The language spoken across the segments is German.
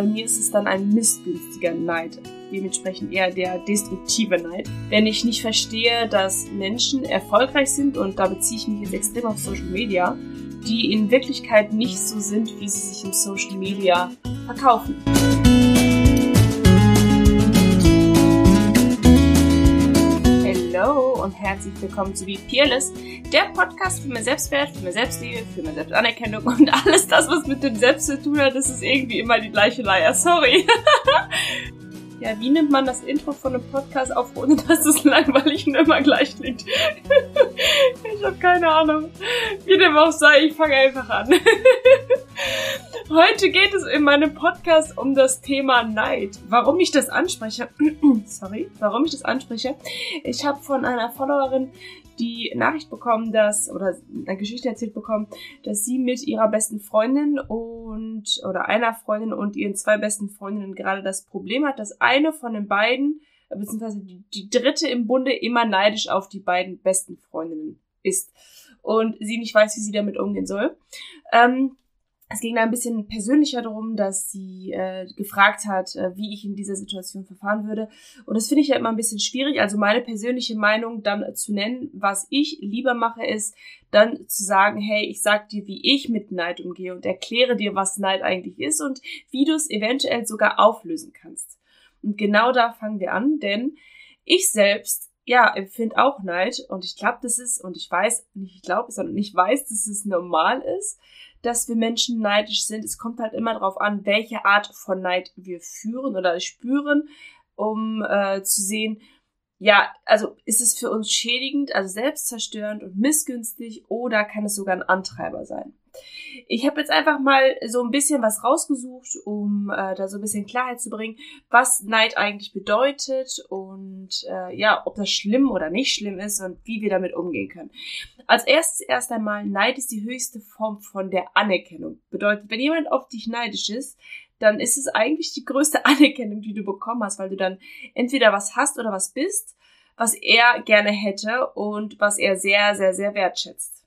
bei mir ist es dann ein missgünstiger Neid, dementsprechend eher der destruktive Neid. Wenn ich nicht verstehe, dass Menschen erfolgreich sind, und da beziehe ich mich jetzt extrem auf Social Media, die in Wirklichkeit nicht so sind, wie sie sich im Social Media verkaufen. Hallo und herzlich willkommen zu Be Peerless, der Podcast für mehr Selbstwert, für mehr Selbstliebe, für mehr Selbstanerkennung und alles das, was mit dem Selbst zu tun hat, das ist irgendwie immer die gleiche Leier. Sorry. ja, wie nimmt man das Intro von einem Podcast auf, ohne dass es langweilig und immer gleich klingt? ich habe keine Ahnung. Wie dem auch sei, ich fange einfach an. Heute geht es in meinem Podcast um das Thema Neid. Warum ich das anspreche? Sorry, warum ich das anspreche? Ich habe von einer Followerin die Nachricht bekommen, dass, oder eine Geschichte erzählt bekommen, dass sie mit ihrer besten Freundin und, oder einer Freundin und ihren zwei besten Freundinnen gerade das Problem hat, dass eine von den beiden, beziehungsweise die, die dritte im Bunde immer neidisch auf die beiden besten Freundinnen ist und sie nicht weiß, wie sie damit umgehen soll. Ähm, es ging da ein bisschen persönlicher darum, dass sie äh, gefragt hat, äh, wie ich in dieser Situation verfahren würde. Und das finde ich ja immer ein bisschen schwierig. Also meine persönliche Meinung dann zu nennen, was ich lieber mache, ist dann zu sagen, hey, ich sag dir, wie ich mit Neid umgehe und erkläre dir, was Neid eigentlich ist und wie du es eventuell sogar auflösen kannst. Und genau da fangen wir an, denn ich selbst ja, empfinde auch Neid und ich glaube, das ist, und ich weiß, nicht ich glaube, sondern ich weiß, dass es normal ist, dass wir Menschen neidisch sind. Es kommt halt immer darauf an, welche Art von Neid wir führen oder spüren, um äh, zu sehen, ja, also ist es für uns schädigend, also selbstzerstörend und missgünstig oder kann es sogar ein Antreiber sein? Ich habe jetzt einfach mal so ein bisschen was rausgesucht, um äh, da so ein bisschen Klarheit zu bringen, was Neid eigentlich bedeutet und äh, ja, ob das schlimm oder nicht schlimm ist und wie wir damit umgehen können. Als erstes erst einmal, Neid ist die höchste Form von der Anerkennung. Bedeutet, wenn jemand auf dich neidisch ist, dann ist es eigentlich die größte Anerkennung, die du bekommen hast, weil du dann entweder was hast oder was bist, was er gerne hätte und was er sehr, sehr, sehr wertschätzt.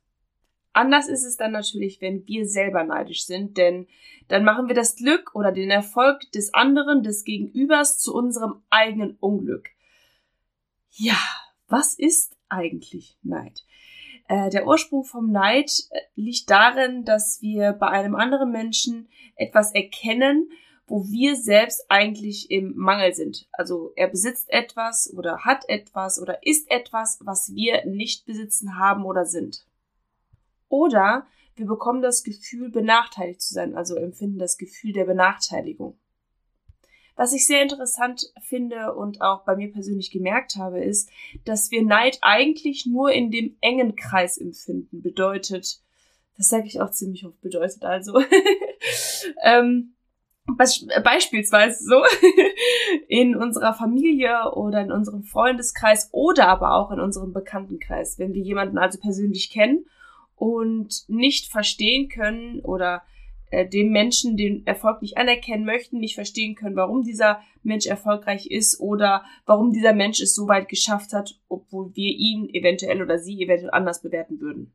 Anders ist es dann natürlich, wenn wir selber neidisch sind, denn dann machen wir das Glück oder den Erfolg des anderen, des Gegenübers zu unserem eigenen Unglück. Ja, was ist eigentlich Neid? Äh, der Ursprung vom Neid äh, liegt darin, dass wir bei einem anderen Menschen etwas erkennen, wo wir selbst eigentlich im Mangel sind. Also er besitzt etwas oder hat etwas oder ist etwas, was wir nicht besitzen haben oder sind. Oder wir bekommen das Gefühl, benachteiligt zu sein, also empfinden das Gefühl der Benachteiligung. Was ich sehr interessant finde und auch bei mir persönlich gemerkt habe, ist, dass wir Neid eigentlich nur in dem engen Kreis empfinden. Bedeutet, das sage ich auch ziemlich oft, bedeutet also, ähm, beispielsweise so in unserer Familie oder in unserem Freundeskreis oder aber auch in unserem Bekanntenkreis, wenn wir jemanden also persönlich kennen und nicht verstehen können oder äh, dem Menschen den Erfolg nicht anerkennen möchten, nicht verstehen können, warum dieser Mensch erfolgreich ist oder warum dieser Mensch es so weit geschafft hat, obwohl wir ihn eventuell oder sie eventuell anders bewerten würden.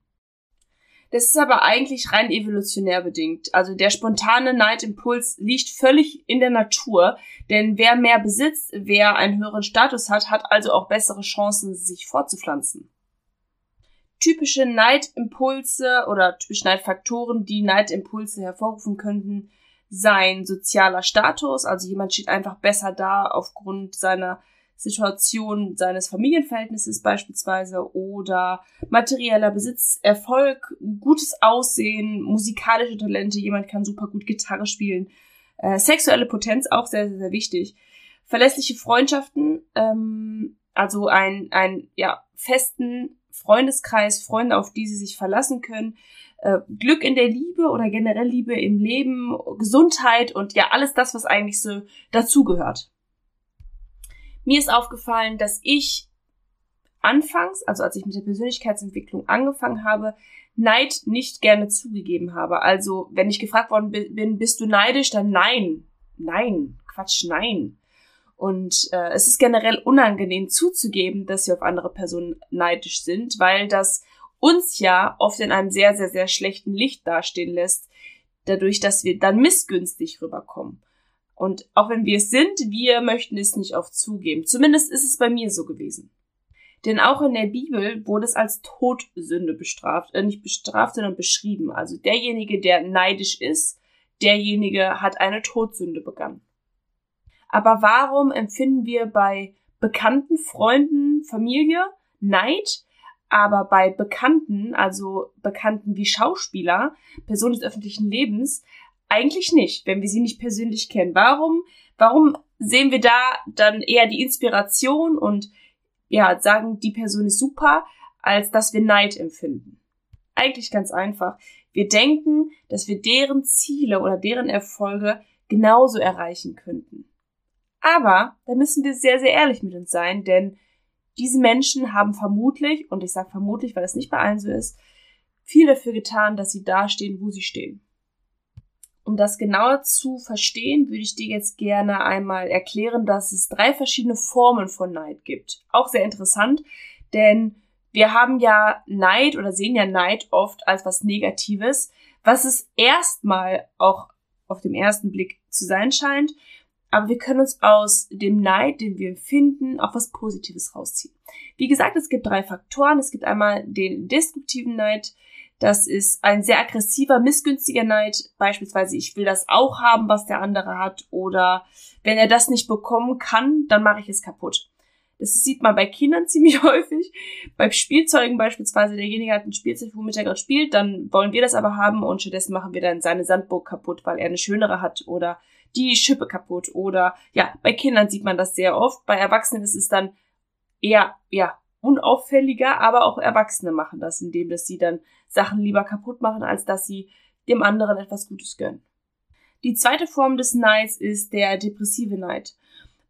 Das ist aber eigentlich rein evolutionär bedingt. Also der spontane Neidimpuls liegt völlig in der Natur, denn wer mehr besitzt, wer einen höheren Status hat, hat also auch bessere Chancen, sich fortzupflanzen typische Neidimpulse oder typische Neidfaktoren, die Neidimpulse hervorrufen könnten, sein sozialer Status, also jemand steht einfach besser da aufgrund seiner Situation seines Familienverhältnisses beispielsweise oder materieller Besitz, Erfolg, gutes Aussehen, musikalische Talente, jemand kann super gut Gitarre spielen, äh, sexuelle Potenz auch sehr, sehr, sehr wichtig, verlässliche Freundschaften, ähm, also ein, ein ja, festen Freundeskreis, Freunde, auf die sie sich verlassen können, äh, Glück in der Liebe oder generell Liebe im Leben, Gesundheit und ja, alles das, was eigentlich so dazugehört. Mir ist aufgefallen, dass ich anfangs, also als ich mit der Persönlichkeitsentwicklung angefangen habe, Neid nicht gerne zugegeben habe. Also, wenn ich gefragt worden bin, bist du neidisch, dann nein. Nein. Quatsch, nein. Und äh, es ist generell unangenehm zuzugeben, dass wir auf andere Personen neidisch sind, weil das uns ja oft in einem sehr, sehr, sehr schlechten Licht dastehen lässt, dadurch, dass wir dann missgünstig rüberkommen. Und auch wenn wir es sind, wir möchten es nicht oft zugeben. Zumindest ist es bei mir so gewesen. Denn auch in der Bibel wurde es als Todsünde bestraft, äh, nicht bestraft, sondern beschrieben. Also derjenige, der neidisch ist, derjenige hat eine Todsünde begangen. Aber warum empfinden wir bei bekannten Freunden, Familie Neid, aber bei Bekannten, also Bekannten wie Schauspieler, Personen des öffentlichen Lebens, eigentlich nicht, wenn wir sie nicht persönlich kennen. Warum, warum sehen wir da dann eher die Inspiration und ja, sagen, die Person ist super, als dass wir Neid empfinden? Eigentlich ganz einfach. Wir denken, dass wir deren Ziele oder deren Erfolge genauso erreichen könnten. Aber da müssen wir sehr, sehr ehrlich mit uns sein, denn diese Menschen haben vermutlich, und ich sage vermutlich, weil das nicht bei allen so ist, viel dafür getan, dass sie da stehen, wo sie stehen. Um das genauer zu verstehen, würde ich dir jetzt gerne einmal erklären, dass es drei verschiedene Formen von Neid gibt. Auch sehr interessant, denn wir haben ja Neid oder sehen ja Neid oft als was Negatives, was es erstmal auch auf dem ersten Blick zu sein scheint. Aber wir können uns aus dem Neid, den wir empfinden, auch was Positives rausziehen. Wie gesagt, es gibt drei Faktoren. Es gibt einmal den destruktiven Neid. Das ist ein sehr aggressiver, missgünstiger Neid. Beispielsweise, ich will das auch haben, was der andere hat. Oder wenn er das nicht bekommen kann, dann mache ich es kaputt. Das sieht man bei Kindern ziemlich häufig. Bei Spielzeugen beispielsweise, derjenige hat ein Spielzeug, womit er gerade spielt, dann wollen wir das aber haben und stattdessen machen wir dann seine Sandburg kaputt, weil er eine schönere hat oder die Schippe kaputt oder ja, bei Kindern sieht man das sehr oft. Bei Erwachsenen ist es dann eher, ja, unauffälliger, aber auch Erwachsene machen das, indem dass sie dann Sachen lieber kaputt machen, als dass sie dem anderen etwas Gutes gönnen. Die zweite Form des Neids ist der depressive Neid.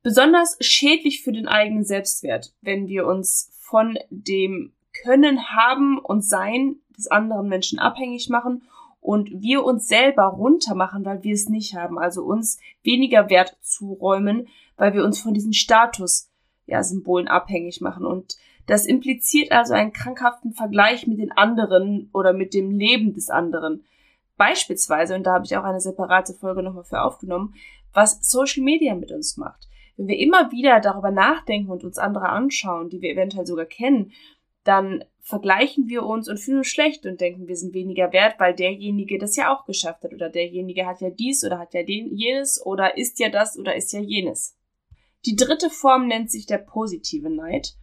Besonders schädlich für den eigenen Selbstwert, wenn wir uns von dem Können, Haben und Sein des anderen Menschen abhängig machen und wir uns selber runtermachen, weil wir es nicht haben, also uns weniger Wert zuräumen, weil wir uns von diesen Status ja, Symbolen abhängig machen und das impliziert also einen krankhaften Vergleich mit den anderen oder mit dem Leben des anderen. Beispielsweise, und da habe ich auch eine separate Folge nochmal für aufgenommen, was Social Media mit uns macht. Wenn wir immer wieder darüber nachdenken und uns andere anschauen, die wir eventuell sogar kennen, dann vergleichen wir uns und fühlen uns schlecht und denken, wir sind weniger wert, weil derjenige das ja auch geschafft hat oder derjenige hat ja dies oder hat ja den, jenes oder ist ja das oder ist ja jenes. Die dritte Form nennt sich der positive Neid,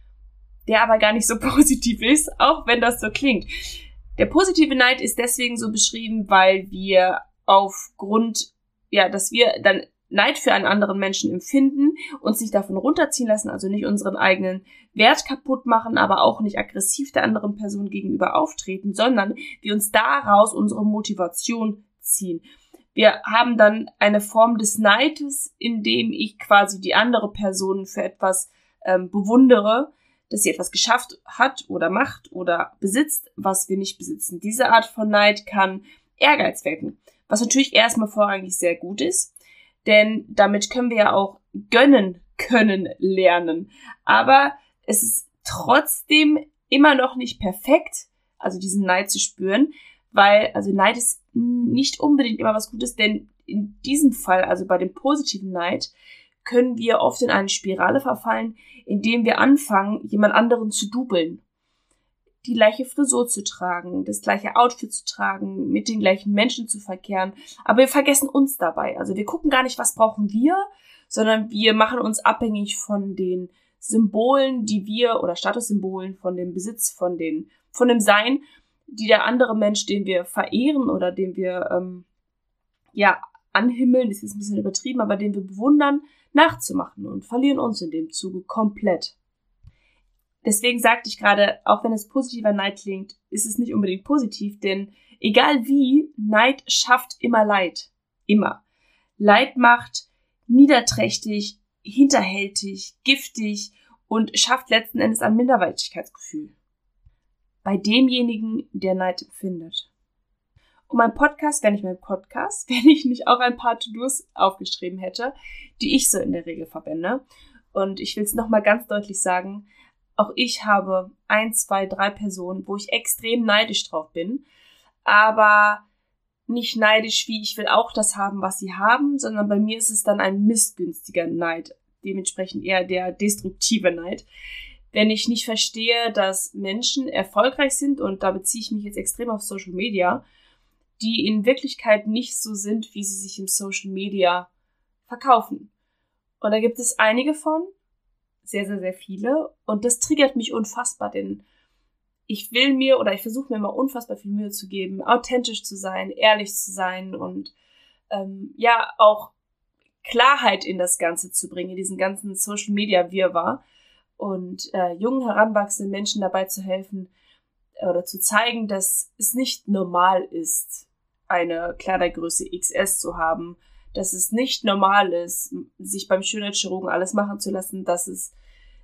der aber gar nicht so positiv ist, auch wenn das so klingt. Der positive Neid ist deswegen so beschrieben, weil wir aufgrund, ja, dass wir dann Neid für einen anderen Menschen empfinden, uns nicht davon runterziehen lassen, also nicht unseren eigenen Wert kaputt machen, aber auch nicht aggressiv der anderen Person gegenüber auftreten, sondern wir uns daraus unsere Motivation ziehen. Wir haben dann eine Form des Neides, in dem ich quasi die andere Person für etwas ähm, bewundere, dass sie etwas geschafft hat oder macht oder besitzt, was wir nicht besitzen. Diese Art von Neid kann Ehrgeiz wecken, was natürlich erstmal vorrangig sehr gut ist denn damit können wir ja auch gönnen können lernen. Aber es ist trotzdem immer noch nicht perfekt, also diesen Neid zu spüren, weil, also Neid ist nicht unbedingt immer was Gutes, denn in diesem Fall, also bei dem positiven Neid, können wir oft in eine Spirale verfallen, indem wir anfangen, jemand anderen zu dubeln die gleiche Frisur zu tragen, das gleiche Outfit zu tragen, mit den gleichen Menschen zu verkehren. Aber wir vergessen uns dabei. Also wir gucken gar nicht, was brauchen wir, sondern wir machen uns abhängig von den Symbolen, die wir oder Statussymbolen von dem Besitz, von den, von dem Sein, die der andere Mensch, den wir verehren oder den wir ähm, ja anhimmeln, ist jetzt ein bisschen übertrieben, aber den wir bewundern, nachzumachen und verlieren uns in dem Zuge komplett. Deswegen sagte ich gerade, auch wenn es positiver Neid klingt, ist es nicht unbedingt positiv, denn egal wie, Neid schafft immer Leid. Immer. Leid macht niederträchtig, hinterhältig, giftig und schafft letzten Endes ein Minderwertigkeitsgefühl. Bei demjenigen, der Neid empfindet. Und mein Podcast wäre nicht mein Podcast, wenn ich nicht auch ein paar To-Dos aufgeschrieben hätte, die ich so in der Regel verwende. Und ich will es nochmal ganz deutlich sagen, auch ich habe ein, zwei, drei Personen, wo ich extrem neidisch drauf bin. Aber nicht neidisch wie ich will auch das haben, was sie haben, sondern bei mir ist es dann ein missgünstiger Neid, dementsprechend eher der destruktive Neid. Wenn ich nicht verstehe, dass Menschen erfolgreich sind, und da beziehe ich mich jetzt extrem auf Social Media, die in Wirklichkeit nicht so sind, wie sie sich im Social Media verkaufen. Und da gibt es einige von, sehr, sehr, sehr viele. Und das triggert mich unfassbar, denn ich will mir oder ich versuche mir immer unfassbar viel Mühe zu geben, authentisch zu sein, ehrlich zu sein und ähm, ja auch Klarheit in das Ganze zu bringen, diesen ganzen Social Media Wirrwarr und äh, jungen heranwachsenden Menschen dabei zu helfen oder zu zeigen, dass es nicht normal ist, eine Kleidergröße XS zu haben, dass es nicht normal ist, sich beim Schönheitschirurgen alles machen zu lassen, dass es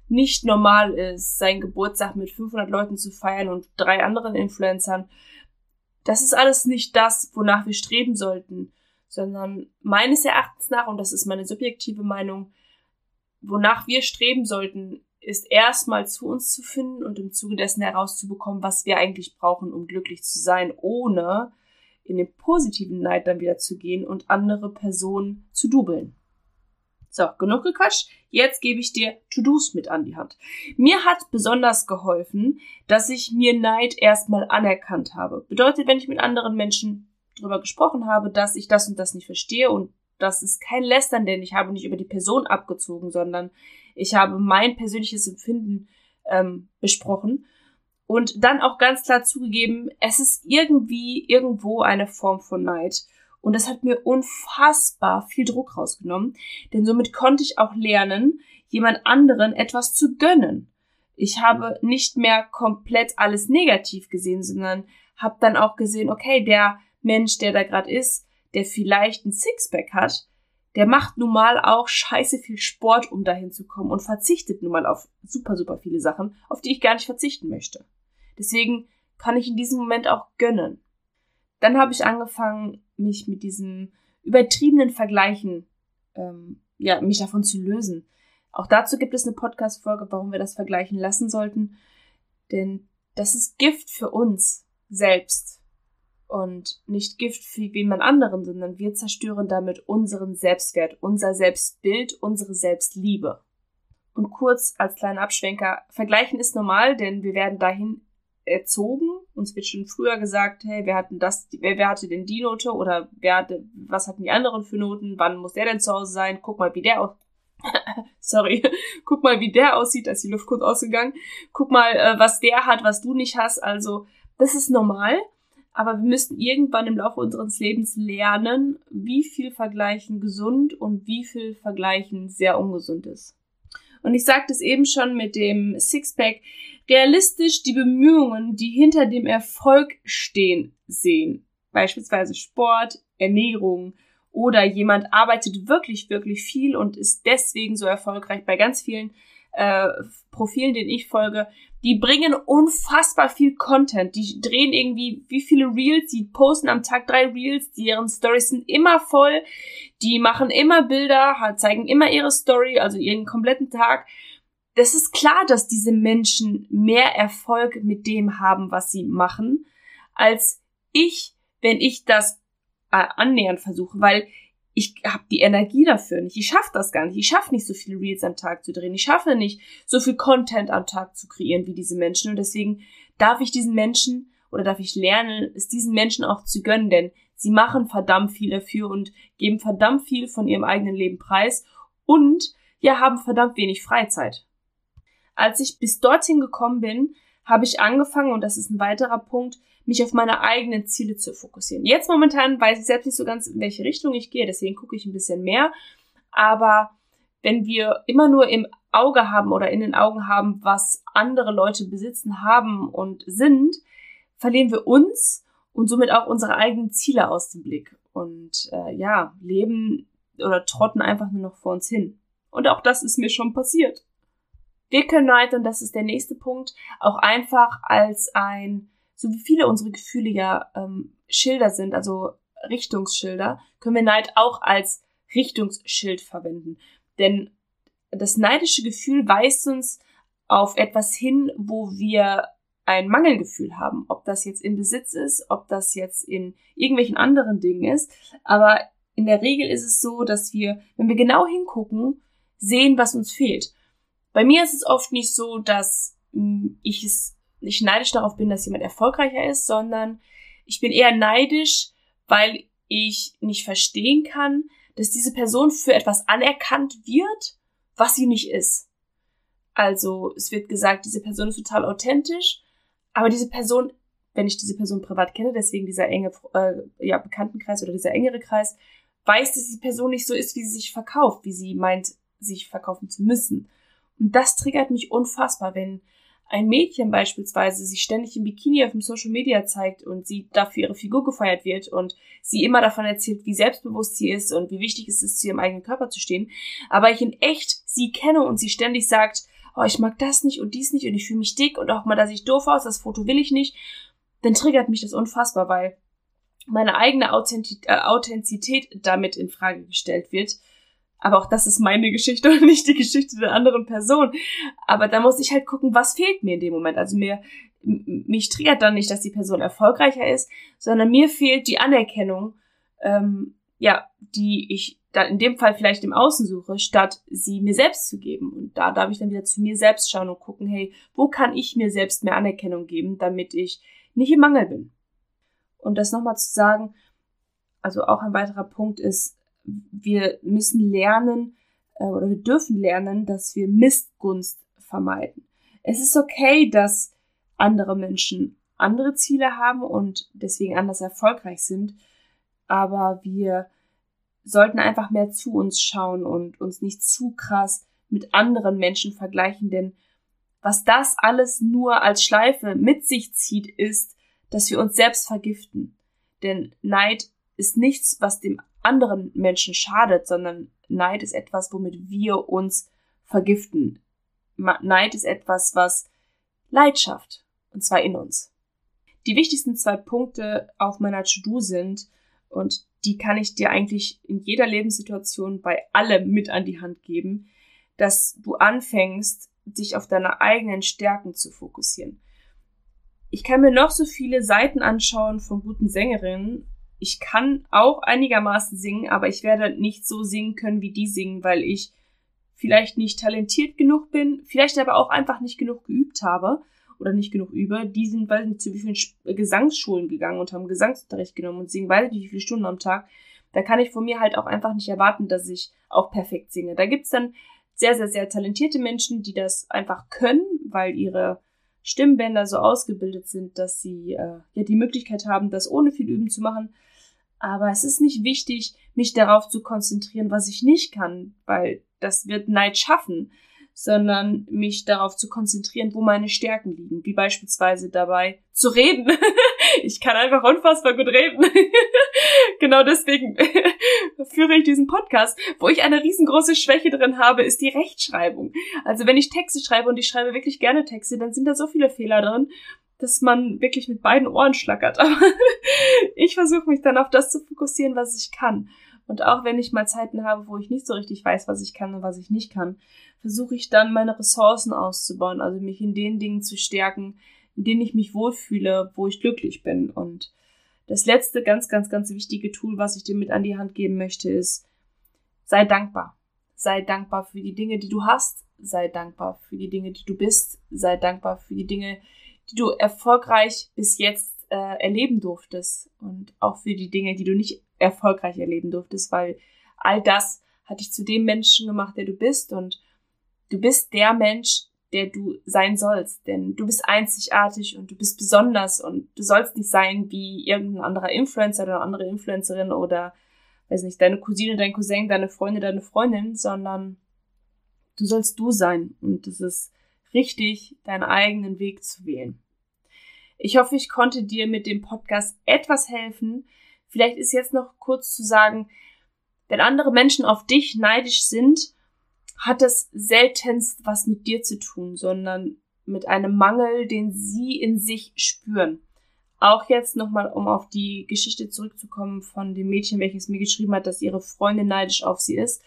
nicht normal ist, seinen Geburtstag mit 500 Leuten zu feiern und drei anderen Influencern. Das ist alles nicht das, wonach wir streben sollten, sondern meines Erachtens nach, und das ist meine subjektive Meinung, wonach wir streben sollten, ist erstmal zu uns zu finden und im Zuge dessen herauszubekommen, was wir eigentlich brauchen, um glücklich zu sein, ohne in den positiven Neid dann wieder zu gehen und andere Personen zu dubeln. So, genug gequatscht. Jetzt gebe ich dir To-Dos mit an die Hand. Mir hat besonders geholfen, dass ich mir Neid erstmal anerkannt habe. Bedeutet, wenn ich mit anderen Menschen darüber gesprochen habe, dass ich das und das nicht verstehe und das ist kein Lästern, denn ich habe nicht über die Person abgezogen, sondern ich habe mein persönliches Empfinden ähm, besprochen und dann auch ganz klar zugegeben, es ist irgendwie irgendwo eine Form von Neid. Und das hat mir unfassbar viel Druck rausgenommen, denn somit konnte ich auch lernen, jemand anderen etwas zu gönnen. Ich habe nicht mehr komplett alles negativ gesehen, sondern habe dann auch gesehen, okay, der Mensch, der da gerade ist, der vielleicht ein Sixpack hat, der macht nun mal auch scheiße viel Sport, um dahin zu kommen und verzichtet nun mal auf super, super viele Sachen, auf die ich gar nicht verzichten möchte. Deswegen kann ich in diesem Moment auch gönnen. Dann habe ich angefangen, mich mit diesen übertriebenen Vergleichen, ähm, ja, mich davon zu lösen. Auch dazu gibt es eine Podcast-Folge, warum wir das vergleichen lassen sollten. Denn das ist Gift für uns selbst und nicht Gift für jemand anderen, sondern wir zerstören damit unseren Selbstwert, unser Selbstbild, unsere Selbstliebe. Und kurz als kleiner Abschwenker, vergleichen ist normal, denn wir werden dahin erzogen. Uns wird schon früher gesagt, hey, wer hatten das, wer, wer hatte denn die Note oder wer hatte, was hatten die anderen für Noten? Wann muss der denn zu Hause sein? Guck mal, wie der aus, sorry, guck mal, wie der aussieht, da ist die Luft kurz ausgegangen. Guck mal, äh, was der hat, was du nicht hast. Also, das ist normal. Aber wir müssen irgendwann im Laufe unseres Lebens lernen, wie viel Vergleichen gesund und wie viel Vergleichen sehr ungesund ist. Und ich sagte es eben schon mit dem Sixpack, realistisch die Bemühungen, die hinter dem Erfolg stehen, sehen. Beispielsweise Sport, Ernährung oder jemand arbeitet wirklich, wirklich viel und ist deswegen so erfolgreich bei ganz vielen äh, Profilen, denen ich folge, die bringen unfassbar viel Content. Die drehen irgendwie wie viele Reels, die posten am Tag drei Reels, deren Stories sind immer voll, die machen immer Bilder, zeigen immer ihre Story, also ihren kompletten Tag. Das ist klar, dass diese Menschen mehr Erfolg mit dem haben, was sie machen, als ich, wenn ich das äh, annähernd versuche, weil ich habe die Energie dafür nicht. Ich schaffe das gar nicht. Ich schaffe nicht so viele Reels am Tag zu drehen. Ich schaffe nicht so viel Content am Tag zu kreieren wie diese Menschen. Und deswegen darf ich diesen Menschen oder darf ich lernen, es diesen Menschen auch zu gönnen, denn sie machen verdammt viel dafür und geben verdammt viel von ihrem eigenen Leben preis und ja, haben verdammt wenig Freizeit. Als ich bis dorthin gekommen bin, habe ich angefangen, und das ist ein weiterer Punkt, mich auf meine eigenen Ziele zu fokussieren. Jetzt momentan weiß ich selbst nicht so ganz, in welche Richtung ich gehe, deswegen gucke ich ein bisschen mehr. Aber wenn wir immer nur im Auge haben oder in den Augen haben, was andere Leute besitzen, haben und sind, verlieren wir uns und somit auch unsere eigenen Ziele aus dem Blick. Und äh, ja, leben oder trotten einfach nur noch vor uns hin. Und auch das ist mir schon passiert. Wir können Neid, und das ist der nächste Punkt, auch einfach als ein so wie viele unsere Gefühle ja ähm, Schilder sind, also Richtungsschilder, können wir Neid auch als Richtungsschild verwenden. Denn das neidische Gefühl weist uns auf etwas hin, wo wir ein Mangelgefühl haben. Ob das jetzt im Besitz ist, ob das jetzt in irgendwelchen anderen Dingen ist. Aber in der Regel ist es so, dass wir, wenn wir genau hingucken, sehen, was uns fehlt. Bei mir ist es oft nicht so, dass hm, ich es nicht neidisch darauf bin, dass jemand erfolgreicher ist, sondern ich bin eher neidisch, weil ich nicht verstehen kann, dass diese Person für etwas anerkannt wird, was sie nicht ist. Also es wird gesagt, diese Person ist total authentisch, aber diese Person, wenn ich diese Person privat kenne, deswegen dieser enge äh, ja, Bekanntenkreis oder dieser engere Kreis, weiß, dass die Person nicht so ist, wie sie sich verkauft, wie sie meint, sich verkaufen zu müssen. Und das triggert mich unfassbar, wenn ein Mädchen beispielsweise sich ständig im Bikini auf dem Social Media zeigt und sie dafür ihre Figur gefeiert wird und sie immer davon erzählt, wie selbstbewusst sie ist und wie wichtig es ist, zu ihrem eigenen Körper zu stehen, aber ich in echt sie kenne und sie ständig sagt, oh, ich mag das nicht und dies nicht und ich fühle mich dick und auch mal, dass ich doof aus, das Foto will ich nicht, dann triggert mich das unfassbar, weil meine eigene äh, Authentizität damit in Frage gestellt wird. Aber auch das ist meine Geschichte und nicht die Geschichte der anderen Person. Aber da muss ich halt gucken, was fehlt mir in dem Moment. Also mir, mich triggert dann nicht, dass die Person erfolgreicher ist, sondern mir fehlt die Anerkennung, ähm, ja, die ich dann in dem Fall vielleicht im Außen suche, statt sie mir selbst zu geben. Und da darf ich dann wieder zu mir selbst schauen und gucken, hey, wo kann ich mir selbst mehr Anerkennung geben, damit ich nicht im Mangel bin. Und das nochmal zu sagen, also auch ein weiterer Punkt ist, wir müssen lernen äh, oder wir dürfen lernen, dass wir Missgunst vermeiden. Es ist okay, dass andere Menschen andere Ziele haben und deswegen anders erfolgreich sind, aber wir sollten einfach mehr zu uns schauen und uns nicht zu krass mit anderen Menschen vergleichen, denn was das alles nur als Schleife mit sich zieht, ist, dass wir uns selbst vergiften. Denn Neid ist nichts, was dem anderen Menschen schadet, sondern Neid ist etwas, womit wir uns vergiften. Neid ist etwas, was Leid schafft, und zwar in uns. Die wichtigsten zwei Punkte auf meiner To-Do sind, und die kann ich dir eigentlich in jeder Lebenssituation bei allem mit an die Hand geben, dass du anfängst, dich auf deine eigenen Stärken zu fokussieren. Ich kann mir noch so viele Seiten anschauen von guten Sängerinnen. Ich kann auch einigermaßen singen, aber ich werde nicht so singen können, wie die singen, weil ich vielleicht nicht talentiert genug bin, vielleicht aber auch einfach nicht genug geübt habe oder nicht genug übe, die sind, weiß nicht, zu wie vielen äh, Gesangsschulen gegangen und haben Gesangsunterricht genommen und singen, weiß nicht, wie viele Stunden am Tag. Da kann ich von mir halt auch einfach nicht erwarten, dass ich auch perfekt singe. Da gibt's dann sehr, sehr, sehr talentierte Menschen, die das einfach können, weil ihre Stimmbänder so ausgebildet sind, dass sie äh, ja die Möglichkeit haben, das ohne viel Üben zu machen. Aber es ist nicht wichtig, mich darauf zu konzentrieren, was ich nicht kann, weil das wird Neid schaffen sondern mich darauf zu konzentrieren, wo meine Stärken liegen, wie beispielsweise dabei zu reden. ich kann einfach unfassbar gut reden. genau deswegen führe ich diesen Podcast. Wo ich eine riesengroße Schwäche drin habe, ist die Rechtschreibung. Also wenn ich Texte schreibe und ich schreibe wirklich gerne Texte, dann sind da so viele Fehler drin, dass man wirklich mit beiden Ohren schlackert. Aber ich versuche mich dann auf das zu fokussieren, was ich kann. Und auch wenn ich mal Zeiten habe, wo ich nicht so richtig weiß, was ich kann und was ich nicht kann, versuche ich dann meine Ressourcen auszubauen, also mich in den Dingen zu stärken, in denen ich mich wohlfühle, wo ich glücklich bin. Und das letzte ganz, ganz, ganz wichtige Tool, was ich dir mit an die Hand geben möchte, ist, sei dankbar. Sei dankbar für die Dinge, die du hast. Sei dankbar für die Dinge, die du bist. Sei dankbar für die Dinge, die du erfolgreich bis jetzt äh, erleben durftest. Und auch für die Dinge, die du nicht erfolgreich erleben durftest, weil all das hat dich zu dem Menschen gemacht, der du bist. Und du bist der Mensch, der du sein sollst, denn du bist einzigartig und du bist besonders. Und du sollst nicht sein wie irgendein anderer Influencer oder andere Influencerin oder weiß nicht, deine Cousine, dein Cousin, deine Freunde, deine Freundin, sondern du sollst du sein. Und es ist richtig, deinen eigenen Weg zu wählen. Ich hoffe, ich konnte dir mit dem Podcast etwas helfen, Vielleicht ist jetzt noch kurz zu sagen, wenn andere Menschen auf dich neidisch sind, hat das seltenst was mit dir zu tun, sondern mit einem Mangel, den sie in sich spüren. Auch jetzt nochmal, um auf die Geschichte zurückzukommen von dem Mädchen, welches mir geschrieben hat, dass ihre Freundin neidisch auf sie ist.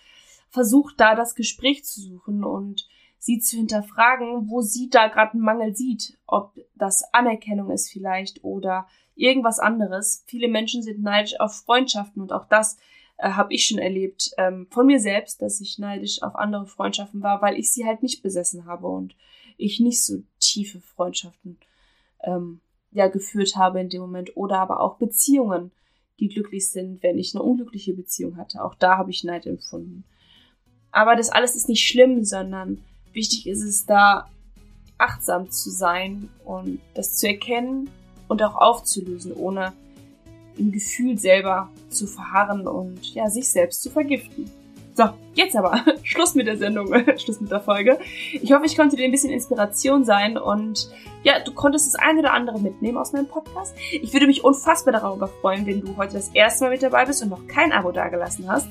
Versucht da das Gespräch zu suchen und sie zu hinterfragen, wo sie da gerade einen Mangel sieht, ob das Anerkennung ist vielleicht oder irgendwas anderes. Viele Menschen sind neidisch auf Freundschaften und auch das äh, habe ich schon erlebt ähm, von mir selbst, dass ich neidisch auf andere Freundschaften war, weil ich sie halt nicht besessen habe und ich nicht so tiefe Freundschaften ähm, ja geführt habe in dem Moment oder aber auch Beziehungen, die glücklich sind, wenn ich eine unglückliche Beziehung hatte. Auch da habe ich Neid empfunden. Aber das alles ist nicht schlimm, sondern wichtig ist es da achtsam zu sein und das zu erkennen und auch aufzulösen, ohne im Gefühl selber zu verharren und ja, sich selbst zu vergiften. So, jetzt aber Schluss mit der Sendung, Schluss mit der Folge. Ich hoffe, ich konnte dir ein bisschen Inspiration sein und ja, du konntest das eine oder andere mitnehmen aus meinem Podcast. Ich würde mich unfassbar darüber freuen, wenn du heute das erste Mal mit dabei bist und noch kein Abo dagelassen hast,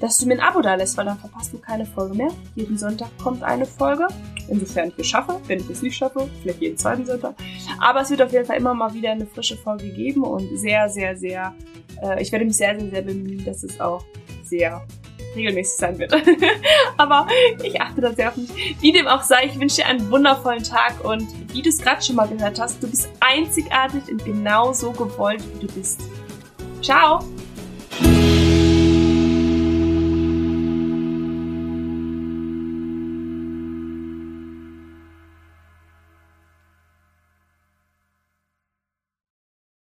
dass du mir ein Abo da lässt, weil dann verpasst du keine Folge mehr. Jeden Sonntag kommt eine Folge, insofern ich es schaffe. Wenn ich es nicht schaffe, vielleicht jeden zweiten Sonntag. Aber es wird auf jeden Fall immer mal wieder eine frische Folge geben und sehr, sehr, sehr, äh, ich werde mich sehr, sehr, sehr bemühen, dass es auch sehr regelmäßig sein wird. Aber ich achte da sehr auf mich. Wie dem auch sei, ich wünsche dir einen wundervollen Tag und wie du es gerade schon mal gehört hast, du bist einzigartig und genau so gewollt, wie du bist. Ciao!